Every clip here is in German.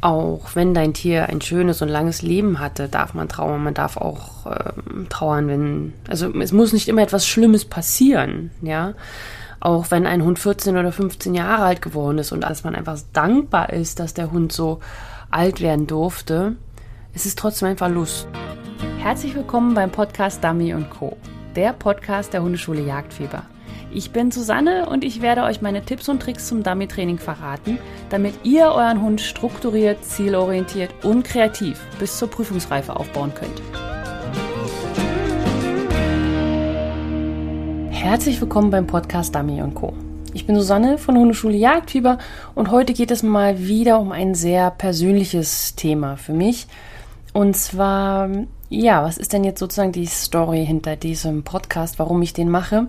auch wenn dein Tier ein schönes und langes Leben hatte, darf man trauern. Man darf auch ähm, trauern, wenn, also es muss nicht immer etwas Schlimmes passieren, ja. Auch wenn ein Hund 14 oder 15 Jahre alt geworden ist und als man einfach dankbar ist, dass der Hund so alt werden durfte, es ist trotzdem ein Verlust. Herzlich willkommen beim Podcast Dummy Co., der Podcast der Hundeschule Jagdfieber. Ich bin Susanne und ich werde euch meine Tipps und Tricks zum Dummy-Training verraten, damit ihr euren Hund strukturiert, zielorientiert und kreativ bis zur Prüfungsreife aufbauen könnt. Herzlich willkommen beim Podcast Dummy Co. Ich bin Susanne von Hundeschule Jagdfieber und heute geht es mal wieder um ein sehr persönliches Thema für mich. Und zwar, ja, was ist denn jetzt sozusagen die Story hinter diesem Podcast, warum ich den mache?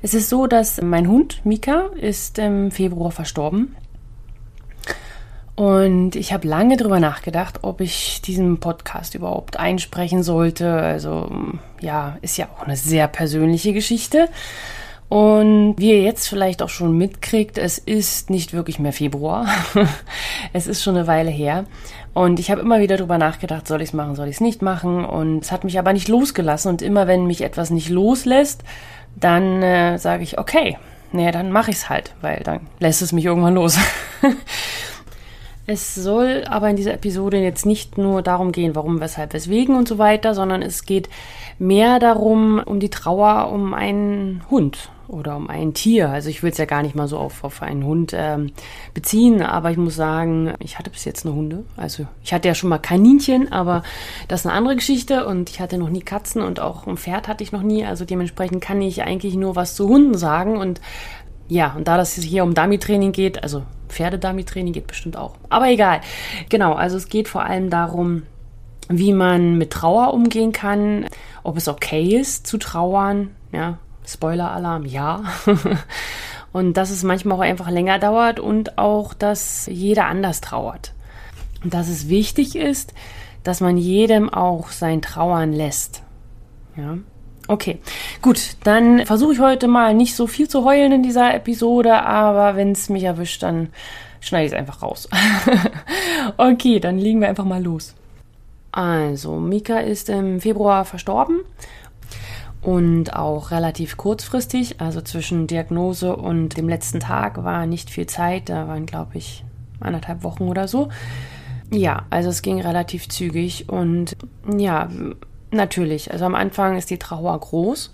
Es ist so, dass mein Hund Mika ist im Februar verstorben. Und ich habe lange darüber nachgedacht, ob ich diesen Podcast überhaupt einsprechen sollte. Also ja, ist ja auch eine sehr persönliche Geschichte. Und wie ihr jetzt vielleicht auch schon mitkriegt, es ist nicht wirklich mehr Februar. es ist schon eine Weile her. Und ich habe immer wieder darüber nachgedacht, soll ich es machen, soll ich es nicht machen. Und es hat mich aber nicht losgelassen. Und immer wenn mich etwas nicht loslässt, dann äh, sage ich, okay, naja, dann mache ich es halt, weil dann lässt es mich irgendwann los. es soll aber in dieser Episode jetzt nicht nur darum gehen, warum, weshalb, weswegen und so weiter, sondern es geht mehr darum, um die Trauer um einen Hund oder um ein Tier. Also ich will es ja gar nicht mal so auf, auf einen Hund ähm, beziehen, aber ich muss sagen, ich hatte bis jetzt eine Hunde. Also ich hatte ja schon mal Kaninchen, aber das ist eine andere Geschichte und ich hatte noch nie Katzen und auch ein Pferd hatte ich noch nie. Also dementsprechend kann ich eigentlich nur was zu Hunden sagen und ja, und da das hier um Dummy-Training geht, also Pferde-Dummy-Training geht bestimmt auch. Aber egal. Genau, also es geht vor allem darum, wie man mit Trauer umgehen kann, ob es okay ist zu trauern, ja, Spoiler-Alarm, ja. und dass es manchmal auch einfach länger dauert und auch, dass jeder anders trauert. Und dass es wichtig ist, dass man jedem auch sein Trauern lässt. Ja. Okay, gut, dann versuche ich heute mal nicht so viel zu heulen in dieser Episode, aber wenn es mich erwischt, dann schneide ich es einfach raus. okay, dann legen wir einfach mal los. Also, Mika ist im Februar verstorben und auch relativ kurzfristig. Also zwischen Diagnose und dem letzten Tag war nicht viel Zeit. Da waren, glaube ich, anderthalb Wochen oder so. Ja, also es ging relativ zügig und ja, natürlich. Also am Anfang ist die Trauer groß.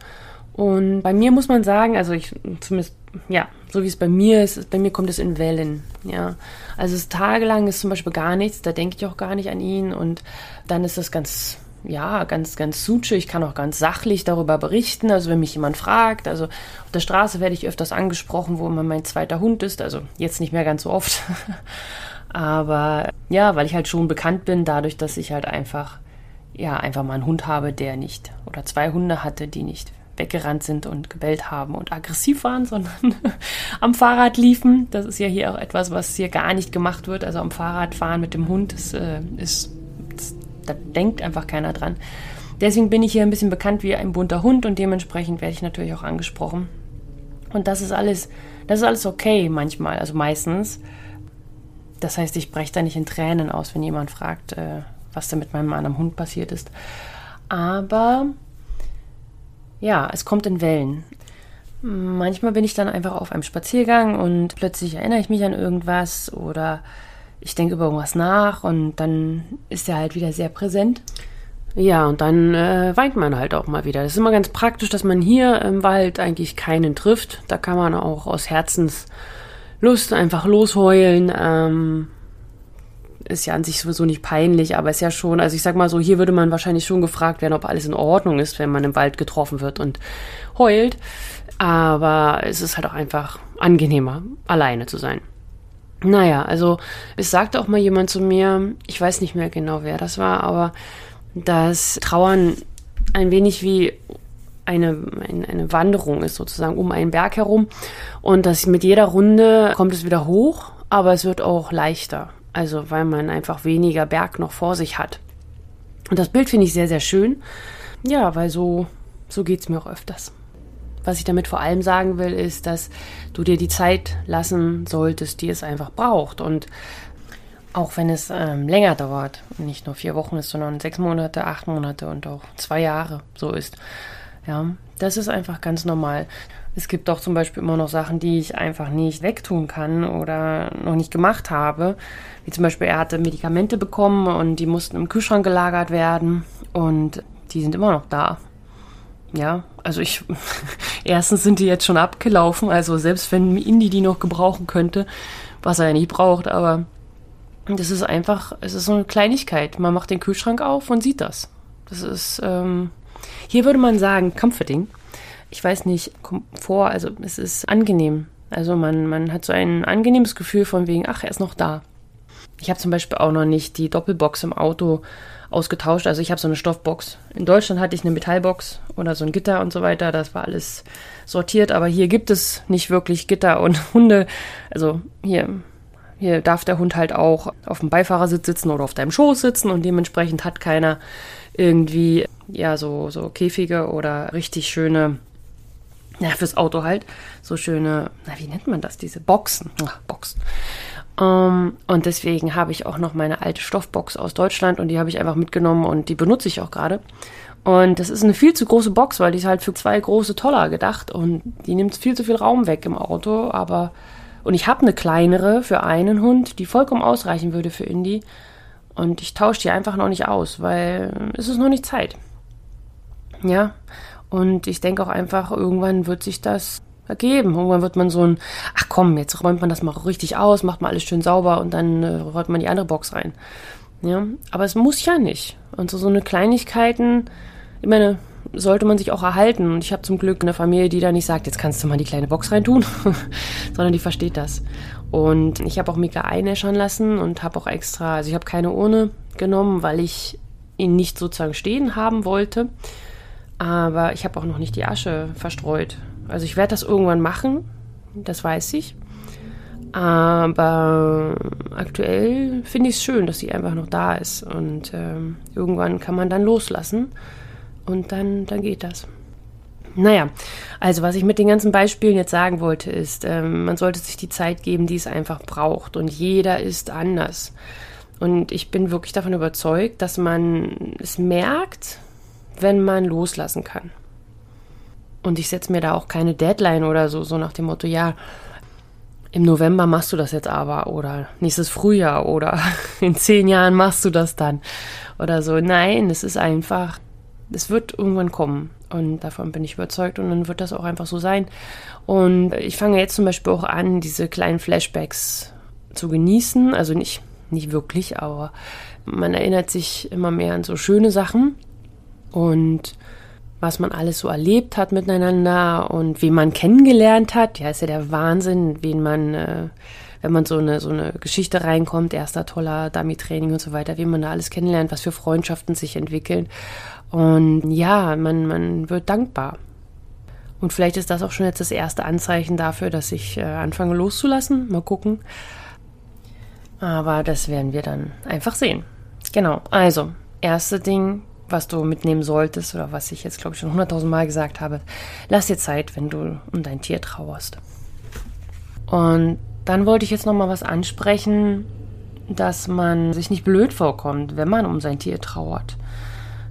Und bei mir muss man sagen, also ich zumindest, ja, so wie es bei mir ist, bei mir kommt es in Wellen, ja. Also es tagelang ist zum Beispiel gar nichts, da denke ich auch gar nicht an ihn und dann ist das ganz ja, ganz, ganz suche. Ich kann auch ganz sachlich darüber berichten. Also wenn mich jemand fragt, also auf der Straße werde ich öfters angesprochen, wo immer mein zweiter Hund ist. Also jetzt nicht mehr ganz so oft. Aber ja, weil ich halt schon bekannt bin, dadurch, dass ich halt einfach, ja, einfach mal einen Hund habe, der nicht, oder zwei Hunde hatte, die nicht weggerannt sind und gebellt haben und aggressiv waren, sondern am Fahrrad liefen. Das ist ja hier auch etwas, was hier gar nicht gemacht wird. Also am Fahrrad fahren mit dem Hund das, äh, ist da denkt einfach keiner dran. Deswegen bin ich hier ein bisschen bekannt wie ein bunter Hund und dementsprechend werde ich natürlich auch angesprochen. Und das ist alles, das ist alles okay manchmal, also meistens. Das heißt, ich breche da nicht in Tränen aus, wenn jemand fragt, äh, was da mit meinem anderen Hund passiert ist. Aber ja, es kommt in Wellen. Manchmal bin ich dann einfach auf einem Spaziergang und plötzlich erinnere ich mich an irgendwas oder ich denke über irgendwas nach und dann ist er halt wieder sehr präsent. Ja, und dann äh, weint man halt auch mal wieder. Das ist immer ganz praktisch, dass man hier im Wald eigentlich keinen trifft. Da kann man auch aus Herzenslust einfach losheulen. Ähm, ist ja an sich sowieso nicht peinlich, aber ist ja schon, also ich sag mal so, hier würde man wahrscheinlich schon gefragt werden, ob alles in Ordnung ist, wenn man im Wald getroffen wird und heult. Aber es ist halt auch einfach angenehmer, alleine zu sein. Naja, also es sagte auch mal jemand zu mir, ich weiß nicht mehr genau, wer das war, aber dass Trauern ein wenig wie eine, eine, eine Wanderung ist, sozusagen um einen Berg herum. Und dass mit jeder Runde kommt es wieder hoch, aber es wird auch leichter. Also weil man einfach weniger Berg noch vor sich hat. Und das Bild finde ich sehr, sehr schön. Ja, weil so, so geht es mir auch öfters. Was ich damit vor allem sagen will, ist, dass du dir die Zeit lassen solltest, die es einfach braucht. Und Auch wenn es ähm, länger dauert, nicht nur vier Wochen ist, sondern sechs Monate, acht Monate und auch zwei Jahre so ist. Ja, das ist einfach ganz normal. Es gibt auch zum Beispiel immer noch Sachen, die ich einfach nicht wegtun kann oder noch nicht gemacht habe. Wie zum Beispiel, er hatte Medikamente bekommen und die mussten im Kühlschrank gelagert werden und die sind immer noch da. Ja, also ich, erstens sind die jetzt schon abgelaufen, also selbst wenn Indy die noch gebrauchen könnte, was er ja nicht braucht, aber das ist einfach, es ist so eine Kleinigkeit. Man macht den Kühlschrank auf und sieht das. Das ist, ähm, hier würde man sagen, comforting ich weiß nicht, Komfort, also es ist angenehm. Also man, man hat so ein angenehmes Gefühl von wegen, ach, er ist noch da. Ich habe zum Beispiel auch noch nicht die Doppelbox im Auto ausgetauscht. Also ich habe so eine Stoffbox. In Deutschland hatte ich eine Metallbox oder so ein Gitter und so weiter. Das war alles sortiert. Aber hier gibt es nicht wirklich Gitter und Hunde. Also hier, hier darf der Hund halt auch auf dem Beifahrersitz sitzen oder auf deinem Schoß sitzen und dementsprechend hat keiner irgendwie ja so so Käfige oder richtig schöne ja, fürs Auto halt, so schöne, na, wie nennt man das, diese Boxen, Ach, Boxen. Um, ähm, und deswegen habe ich auch noch meine alte Stoffbox aus Deutschland und die habe ich einfach mitgenommen und die benutze ich auch gerade. Und das ist eine viel zu große Box, weil die ist halt für zwei große Toller gedacht und die nimmt viel zu viel Raum weg im Auto, aber und ich habe eine kleinere für einen Hund, die vollkommen ausreichen würde für Indy. Und ich tausche die einfach noch nicht aus, weil es ist noch nicht Zeit. Ja. Und ich denke auch einfach, irgendwann wird sich das ergeben. Irgendwann wird man so ein, ach komm, jetzt räumt man das mal richtig aus, macht mal alles schön sauber und dann äh, räumt man die andere Box rein. Ja, aber es muss ja nicht. Und so, so eine Kleinigkeiten, ich meine, sollte man sich auch erhalten. Und ich habe zum Glück eine Familie, die da nicht sagt, jetzt kannst du mal die kleine Box reintun, sondern die versteht das. Und ich habe auch Mika einäschern lassen und habe auch extra, also ich habe keine Urne genommen, weil ich ihn nicht sozusagen stehen haben wollte. Aber ich habe auch noch nicht die Asche verstreut. Also ich werde das irgendwann machen, das weiß ich. Aber aktuell finde ich es schön, dass sie einfach noch da ist. Und ähm, irgendwann kann man dann loslassen und dann, dann geht das. Naja, also was ich mit den ganzen Beispielen jetzt sagen wollte, ist, ähm, man sollte sich die Zeit geben, die es einfach braucht. Und jeder ist anders. Und ich bin wirklich davon überzeugt, dass man es merkt, wenn man loslassen kann. Und ich setze mir da auch keine Deadline oder so, so nach dem Motto, ja, im November machst du das jetzt aber oder nächstes Frühjahr oder in zehn Jahren machst du das dann oder so. Nein, es ist einfach, es wird irgendwann kommen und davon bin ich überzeugt und dann wird das auch einfach so sein. Und ich fange jetzt zum Beispiel auch an, diese kleinen Flashbacks zu genießen, also nicht, nicht wirklich, aber man erinnert sich immer mehr an so schöne Sachen und was man alles so erlebt hat miteinander und wen man kennengelernt hat. Ja, ist ja der Wahnsinn, wen man, äh, wenn man so eine, so eine Geschichte reinkommt, erster toller Dummy-Training und so weiter, wie man da alles kennenlernt, was für Freundschaften sich entwickeln. Und ja, man, man wird dankbar. Und vielleicht ist das auch schon jetzt das erste Anzeichen dafür, dass ich äh, anfange loszulassen. Mal gucken. Aber das werden wir dann einfach sehen. Genau. Also, erste Ding, was du mitnehmen solltest oder was ich jetzt, glaube ich, schon hunderttausend Mal gesagt habe. Lass dir Zeit, wenn du um dein Tier trauerst. Und dann wollte ich jetzt noch mal was ansprechen, dass man sich nicht blöd vorkommt, wenn man um sein Tier trauert.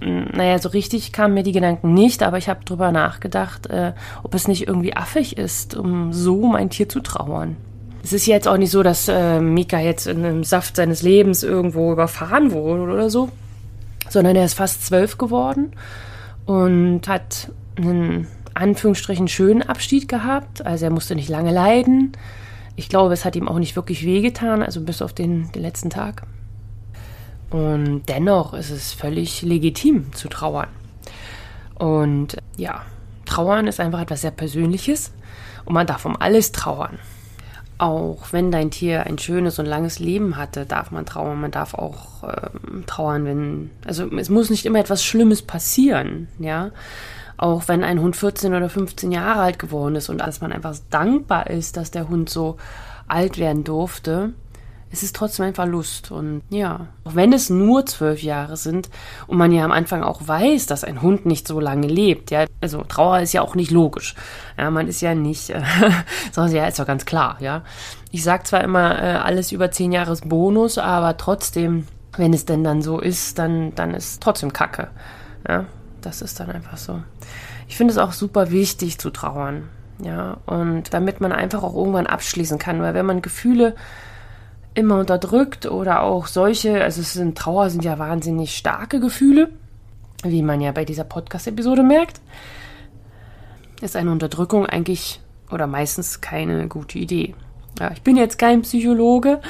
Naja, so richtig kamen mir die Gedanken nicht, aber ich habe drüber nachgedacht, äh, ob es nicht irgendwie affig ist, um so um ein Tier zu trauern. Es ist jetzt auch nicht so, dass äh, Mika jetzt in einem Saft seines Lebens irgendwo überfahren wurde oder so sondern er ist fast zwölf geworden und hat einen Anführungsstrichen schönen Abschied gehabt. Also er musste nicht lange leiden. Ich glaube, es hat ihm auch nicht wirklich wehgetan, also bis auf den, den letzten Tag. Und dennoch ist es völlig legitim zu trauern. Und ja, trauern ist einfach etwas sehr Persönliches und man darf um alles trauern. Auch wenn dein Tier ein schönes und langes Leben hatte, darf man trauern. Man darf auch ähm, trauern, wenn. Also es muss nicht immer etwas Schlimmes passieren, ja. Auch wenn ein Hund 14 oder 15 Jahre alt geworden ist und dass man einfach dankbar ist, dass der Hund so alt werden durfte, es ist trotzdem ein Verlust. Und ja, auch wenn es nur zwölf Jahre sind und man ja am Anfang auch weiß, dass ein Hund nicht so lange lebt, ja, also Trauer ist ja auch nicht logisch. Ja, man ist ja nicht, äh, ja, ist doch ganz klar, ja. Ich sag zwar immer, äh, alles über zehn Jahre ist Bonus, aber trotzdem, wenn es denn dann so ist, dann, dann ist trotzdem Kacke. Ja, das ist dann einfach so. Ich finde es auch super wichtig zu trauern. Ja, und damit man einfach auch irgendwann abschließen kann, weil wenn man Gefühle immer unterdrückt oder auch solche, also es sind Trauer sind ja wahnsinnig starke Gefühle, wie man ja bei dieser Podcast-Episode merkt, ist eine Unterdrückung eigentlich oder meistens keine gute Idee. Ja, ich bin jetzt kein Psychologe,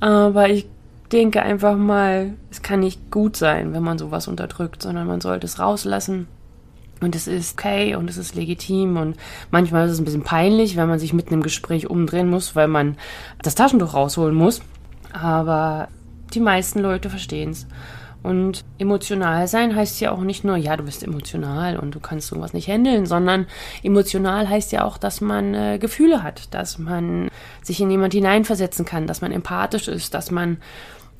aber ich denke einfach mal, es kann nicht gut sein, wenn man sowas unterdrückt, sondern man sollte es rauslassen. Und es ist okay und es ist legitim und manchmal ist es ein bisschen peinlich, wenn man sich mitten im Gespräch umdrehen muss, weil man das Taschentuch rausholen muss. Aber die meisten Leute verstehen es. Und emotional sein heißt ja auch nicht nur, ja, du bist emotional und du kannst sowas nicht handeln, sondern emotional heißt ja auch, dass man äh, Gefühle hat, dass man sich in jemand hineinversetzen kann, dass man empathisch ist, dass man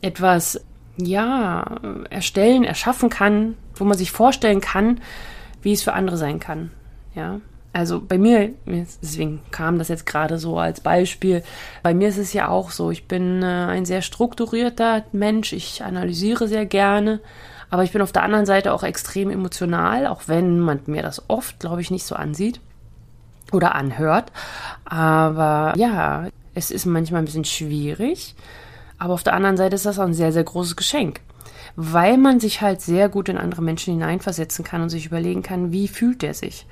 etwas, ja, erstellen, erschaffen kann, wo man sich vorstellen kann, wie es für andere sein kann. Ja. Also bei mir, deswegen kam das jetzt gerade so als Beispiel, bei mir ist es ja auch so, ich bin äh, ein sehr strukturierter Mensch, ich analysiere sehr gerne, aber ich bin auf der anderen Seite auch extrem emotional, auch wenn man mir das oft, glaube ich, nicht so ansieht oder anhört. Aber ja, es ist manchmal ein bisschen schwierig, aber auf der anderen Seite ist das auch ein sehr, sehr großes Geschenk weil man sich halt sehr gut in andere Menschen hineinversetzen kann und sich überlegen kann, wie fühlt er sich.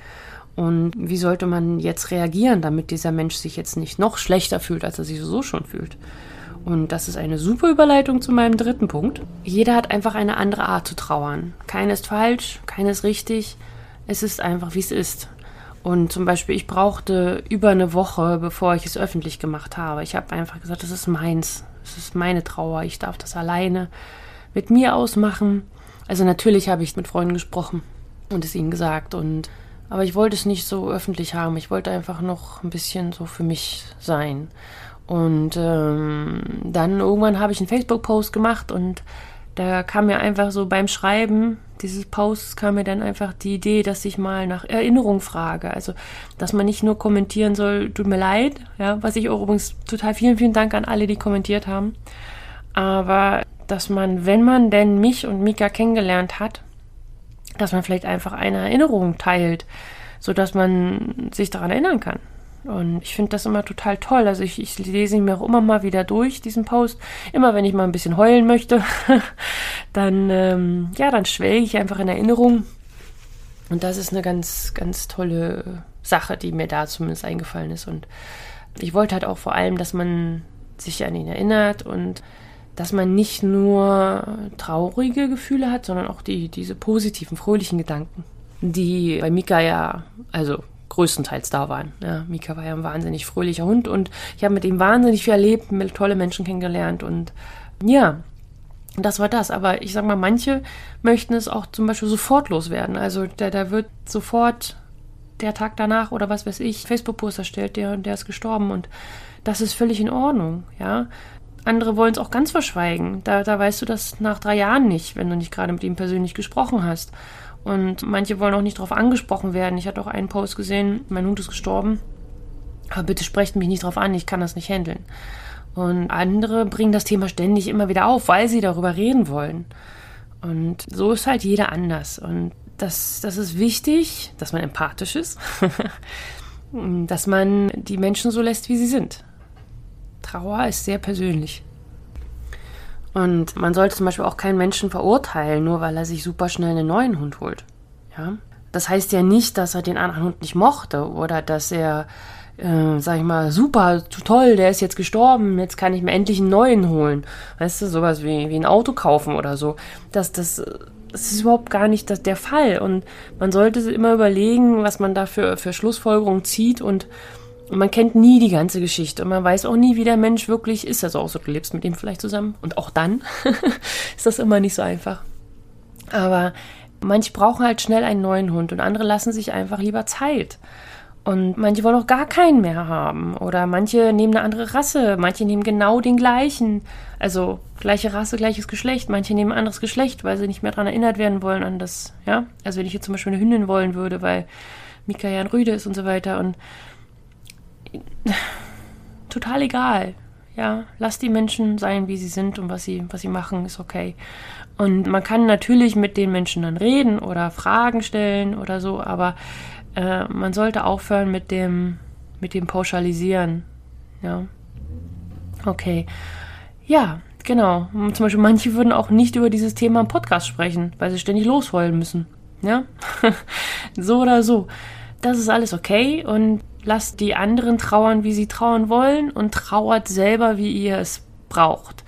Und wie sollte man jetzt reagieren, damit dieser Mensch sich jetzt nicht noch schlechter fühlt, als er sich so schon fühlt? Und das ist eine super Überleitung zu meinem dritten Punkt. Jeder hat einfach eine andere Art zu trauern. Keine ist falsch, keine ist richtig. Es ist einfach, wie es ist. Und zum Beispiel, ich brauchte über eine Woche, bevor ich es öffentlich gemacht habe. Ich habe einfach gesagt, das ist meins. Das ist meine Trauer. Ich darf das alleine mit mir ausmachen. Also natürlich habe ich mit Freunden gesprochen und es ihnen gesagt und aber ich wollte es nicht so öffentlich haben. Ich wollte einfach noch ein bisschen so für mich sein. Und ähm, dann irgendwann habe ich einen Facebook-Post gemacht und da kam mir einfach so beim Schreiben dieses Posts kam mir dann einfach die Idee, dass ich mal nach Erinnerung frage. Also, dass man nicht nur kommentieren soll, tut mir leid, ja, was ich auch übrigens total vielen, vielen Dank an alle, die kommentiert haben. Aber dass man, wenn man denn mich und Mika kennengelernt hat, dass man vielleicht einfach eine Erinnerung teilt, sodass man sich daran erinnern kann. Und ich finde das immer total toll. Also ich, ich lese ihn mir auch immer mal wieder durch, diesen Post. Immer wenn ich mal ein bisschen heulen möchte, dann, ähm, ja, dann schwelge ich einfach in Erinnerung. Und das ist eine ganz, ganz tolle Sache, die mir da zumindest eingefallen ist. Und ich wollte halt auch vor allem, dass man sich an ihn erinnert und dass man nicht nur traurige Gefühle hat, sondern auch die, diese positiven, fröhlichen Gedanken, die bei Mika ja, also größtenteils da waren. Ja, Mika war ja ein wahnsinnig fröhlicher Hund und ich habe mit ihm wahnsinnig viel erlebt, tolle Menschen kennengelernt und ja, das war das. Aber ich sag mal, manche möchten es auch zum Beispiel sofort loswerden. Also der, der wird sofort der Tag danach oder was weiß ich, Facebook-Post erstellt, der der ist gestorben und das ist völlig in Ordnung, ja. Andere wollen es auch ganz verschweigen. Da, da weißt du das nach drei Jahren nicht, wenn du nicht gerade mit ihm persönlich gesprochen hast. Und manche wollen auch nicht darauf angesprochen werden. Ich hatte auch einen Post gesehen, mein Hund ist gestorben. Aber bitte sprecht mich nicht darauf an, ich kann das nicht handeln. Und andere bringen das Thema ständig immer wieder auf, weil sie darüber reden wollen. Und so ist halt jeder anders. Und das, das ist wichtig, dass man empathisch ist, dass man die Menschen so lässt, wie sie sind. Trauer ist sehr persönlich. Und man sollte zum Beispiel auch keinen Menschen verurteilen, nur weil er sich super schnell einen neuen Hund holt. Ja? Das heißt ja nicht, dass er den anderen Hund nicht mochte oder dass er, äh, sag ich mal, super, toll, der ist jetzt gestorben, jetzt kann ich mir endlich einen neuen holen. Weißt du, sowas wie, wie ein Auto kaufen oder so. Das, das, das ist überhaupt gar nicht das, der Fall. Und man sollte immer überlegen, was man da für, für Schlussfolgerungen zieht und und man kennt nie die ganze Geschichte und man weiß auch nie, wie der Mensch wirklich ist. Also auch so, du lebst mit ihm vielleicht zusammen und auch dann ist das immer nicht so einfach. Aber manche brauchen halt schnell einen neuen Hund und andere lassen sich einfach lieber Zeit. Und manche wollen auch gar keinen mehr haben. Oder manche nehmen eine andere Rasse, manche nehmen genau den gleichen. Also gleiche Rasse, gleiches Geschlecht. Manche nehmen ein anderes Geschlecht, weil sie nicht mehr daran erinnert werden wollen an das, ja. Also wenn ich jetzt zum Beispiel eine Hündin wollen würde, weil Mika ja ein Rüde ist und so weiter. Und total egal. Ja, lass die Menschen sein, wie sie sind und was sie, was sie machen, ist okay. Und man kann natürlich mit den Menschen dann reden oder Fragen stellen oder so, aber äh, man sollte aufhören mit dem, mit dem Pauschalisieren. Ja. Okay. Ja, genau. Zum Beispiel manche würden auch nicht über dieses Thema im Podcast sprechen, weil sie ständig losheulen müssen. Ja. so oder so. Das ist alles okay und lasst die anderen trauern, wie sie trauern wollen und trauert selber, wie ihr es braucht.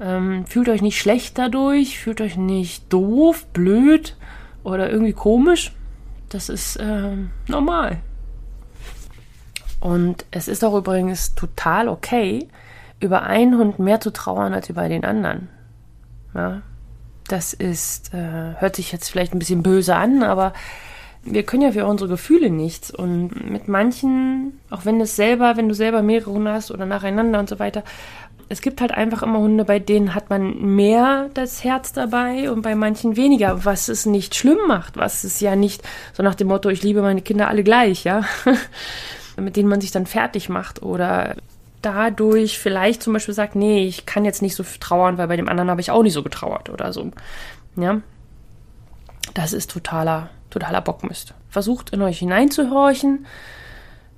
Ähm, fühlt euch nicht schlecht dadurch, fühlt euch nicht doof, blöd oder irgendwie komisch. Das ist ähm, normal. Und es ist auch übrigens total okay, über einen Hund mehr zu trauern als über den anderen. Ja, das ist, äh, hört sich jetzt vielleicht ein bisschen böse an, aber wir können ja für unsere Gefühle nichts. Und mit manchen, auch wenn es selber, wenn du selber mehrere Hunde hast oder nacheinander und so weiter, es gibt halt einfach immer Hunde, bei denen hat man mehr das Herz dabei und bei manchen weniger, was es nicht schlimm macht, was es ja nicht so nach dem Motto, ich liebe meine Kinder alle gleich, ja, mit denen man sich dann fertig macht oder dadurch vielleicht zum Beispiel sagt, nee, ich kann jetzt nicht so trauern, weil bei dem anderen habe ich auch nicht so getrauert oder so, ja. Das ist totaler totaler Bockmist. Versucht in euch hineinzuhorchen,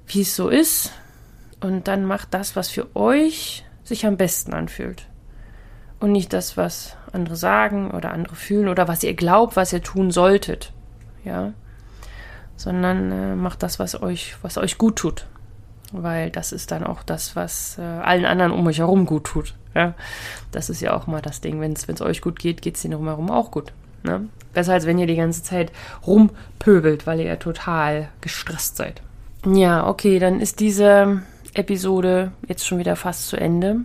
wie es so ist, und dann macht das, was für euch sich am besten anfühlt. Und nicht das, was andere sagen oder andere fühlen oder was ihr glaubt, was ihr tun solltet. Ja. Sondern äh, macht das, was euch, was euch gut tut. Weil das ist dann auch das, was äh, allen anderen um euch herum gut tut. Ja. Das ist ja auch mal das Ding. Wenn es euch gut geht, geht es denen drumherum auch gut. Ne? Besser als wenn ihr die ganze Zeit rumpöbelt, weil ihr total gestresst seid. Ja, okay, dann ist diese Episode jetzt schon wieder fast zu Ende.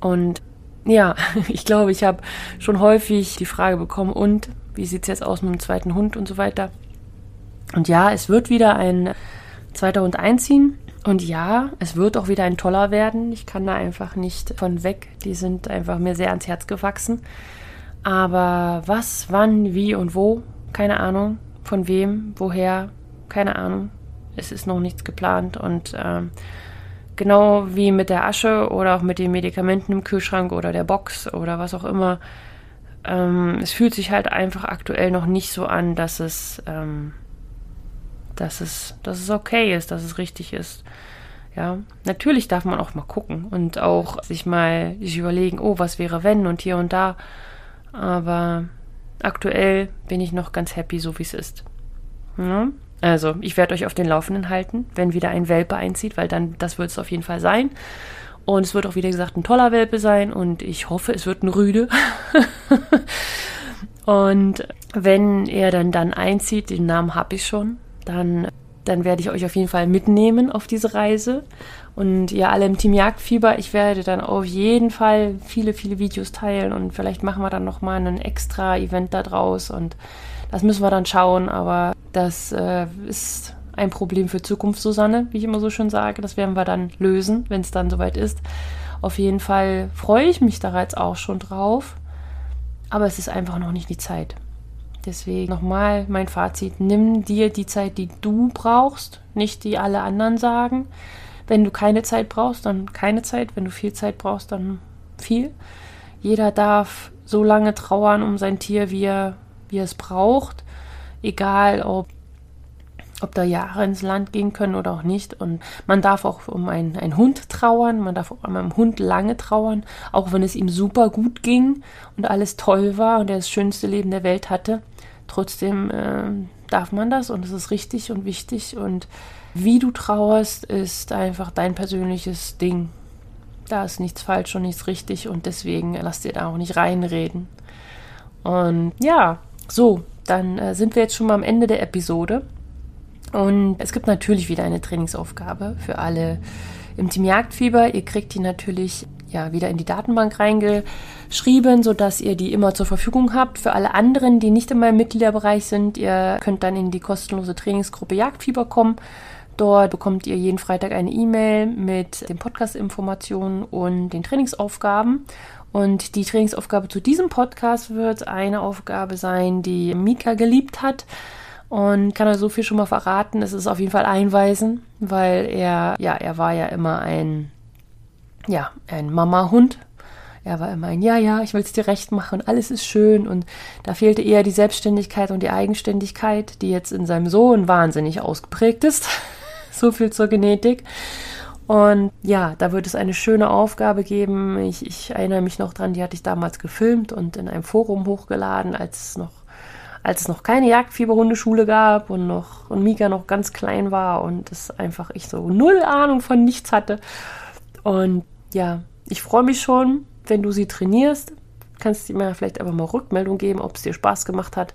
Und ja, ich glaube, ich habe schon häufig die Frage bekommen, und wie sieht es jetzt aus mit dem zweiten Hund und so weiter. Und ja, es wird wieder ein zweiter Hund einziehen. Und ja, es wird auch wieder ein toller werden. Ich kann da einfach nicht von weg. Die sind einfach mir sehr ans Herz gewachsen. Aber was, wann, wie und wo, keine Ahnung. Von wem, woher, keine Ahnung. Es ist noch nichts geplant und ähm, genau wie mit der Asche oder auch mit den Medikamenten im Kühlschrank oder der Box oder was auch immer. Ähm, es fühlt sich halt einfach aktuell noch nicht so an, dass es, ähm, dass es, dass es okay ist, dass es richtig ist. Ja, natürlich darf man auch mal gucken und auch sich mal sich überlegen, oh, was wäre wenn und hier und da. Aber aktuell bin ich noch ganz happy, so wie es ist. Ja? Also, ich werde euch auf den Laufenden halten, wenn wieder ein Welpe einzieht, weil dann, das wird es auf jeden Fall sein. Und es wird auch wieder gesagt ein toller Welpe sein und ich hoffe, es wird ein Rüde. und wenn er dann dann einzieht, den Namen habe ich schon, dann, dann werde ich euch auf jeden Fall mitnehmen auf diese Reise und ihr alle im Team Jagdfieber, ich werde dann auf jeden Fall viele, viele Videos teilen und vielleicht machen wir dann nochmal ein extra Event da draus und das müssen wir dann schauen, aber das äh, ist ein Problem für Zukunft, Susanne, wie ich immer so schön sage. Das werden wir dann lösen, wenn es dann soweit ist. Auf jeden Fall freue ich mich da jetzt auch schon drauf, aber es ist einfach noch nicht die Zeit. Deswegen nochmal mein Fazit, nimm dir die Zeit, die du brauchst, nicht die alle anderen sagen. Wenn du keine Zeit brauchst, dann keine Zeit. Wenn du viel Zeit brauchst, dann viel. Jeder darf so lange trauern um sein Tier, wie er, wie er es braucht. Egal, ob, ob da Jahre ins Land gehen können oder auch nicht. Und man darf auch um einen, einen Hund trauern. Man darf auch um einen Hund lange trauern. Auch wenn es ihm super gut ging und alles toll war und er das schönste Leben der Welt hatte. Trotzdem äh, darf man das und es ist richtig und wichtig und wie du trauerst, ist einfach dein persönliches Ding. Da ist nichts falsch und nichts richtig und deswegen lass dir da auch nicht reinreden. Und ja, so, dann äh, sind wir jetzt schon mal am Ende der Episode. Und es gibt natürlich wieder eine Trainingsaufgabe für alle im Team Jagdfieber. Ihr kriegt die natürlich ja wieder in die Datenbank reingeschrieben, sodass ihr die immer zur Verfügung habt. Für alle anderen, die nicht in meinem Mitgliederbereich sind, ihr könnt dann in die kostenlose Trainingsgruppe Jagdfieber kommen. Dort bekommt ihr jeden Freitag eine E-Mail mit den Podcast-Informationen und den Trainingsaufgaben. Und die Trainingsaufgabe zu diesem Podcast wird eine Aufgabe sein, die Mika geliebt hat. Und kann er so viel schon mal verraten. Es ist auf jeden Fall einweisen, weil er, ja, er war ja immer ein, ja, ein Mama-Hund. Er war immer ein, ja, ja, ich will es dir recht machen alles ist schön. Und da fehlte eher die Selbstständigkeit und die Eigenständigkeit, die jetzt in seinem Sohn wahnsinnig ausgeprägt ist. so viel zur Genetik. Und ja, da wird es eine schöne Aufgabe geben. Ich, ich erinnere mich noch dran, die hatte ich damals gefilmt und in einem Forum hochgeladen, als es noch, als es noch keine Jagdfieberhundeschule gab und noch und Mika noch ganz klein war und es einfach ich so null Ahnung von nichts hatte. Und ja, ich freue mich schon, wenn du sie trainierst. Kannst du mir vielleicht einfach mal Rückmeldung geben, ob es dir Spaß gemacht hat.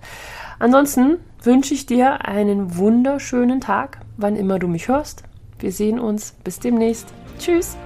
Ansonsten wünsche ich dir einen wunderschönen Tag, wann immer du mich hörst. Wir sehen uns. Bis demnächst. Tschüss.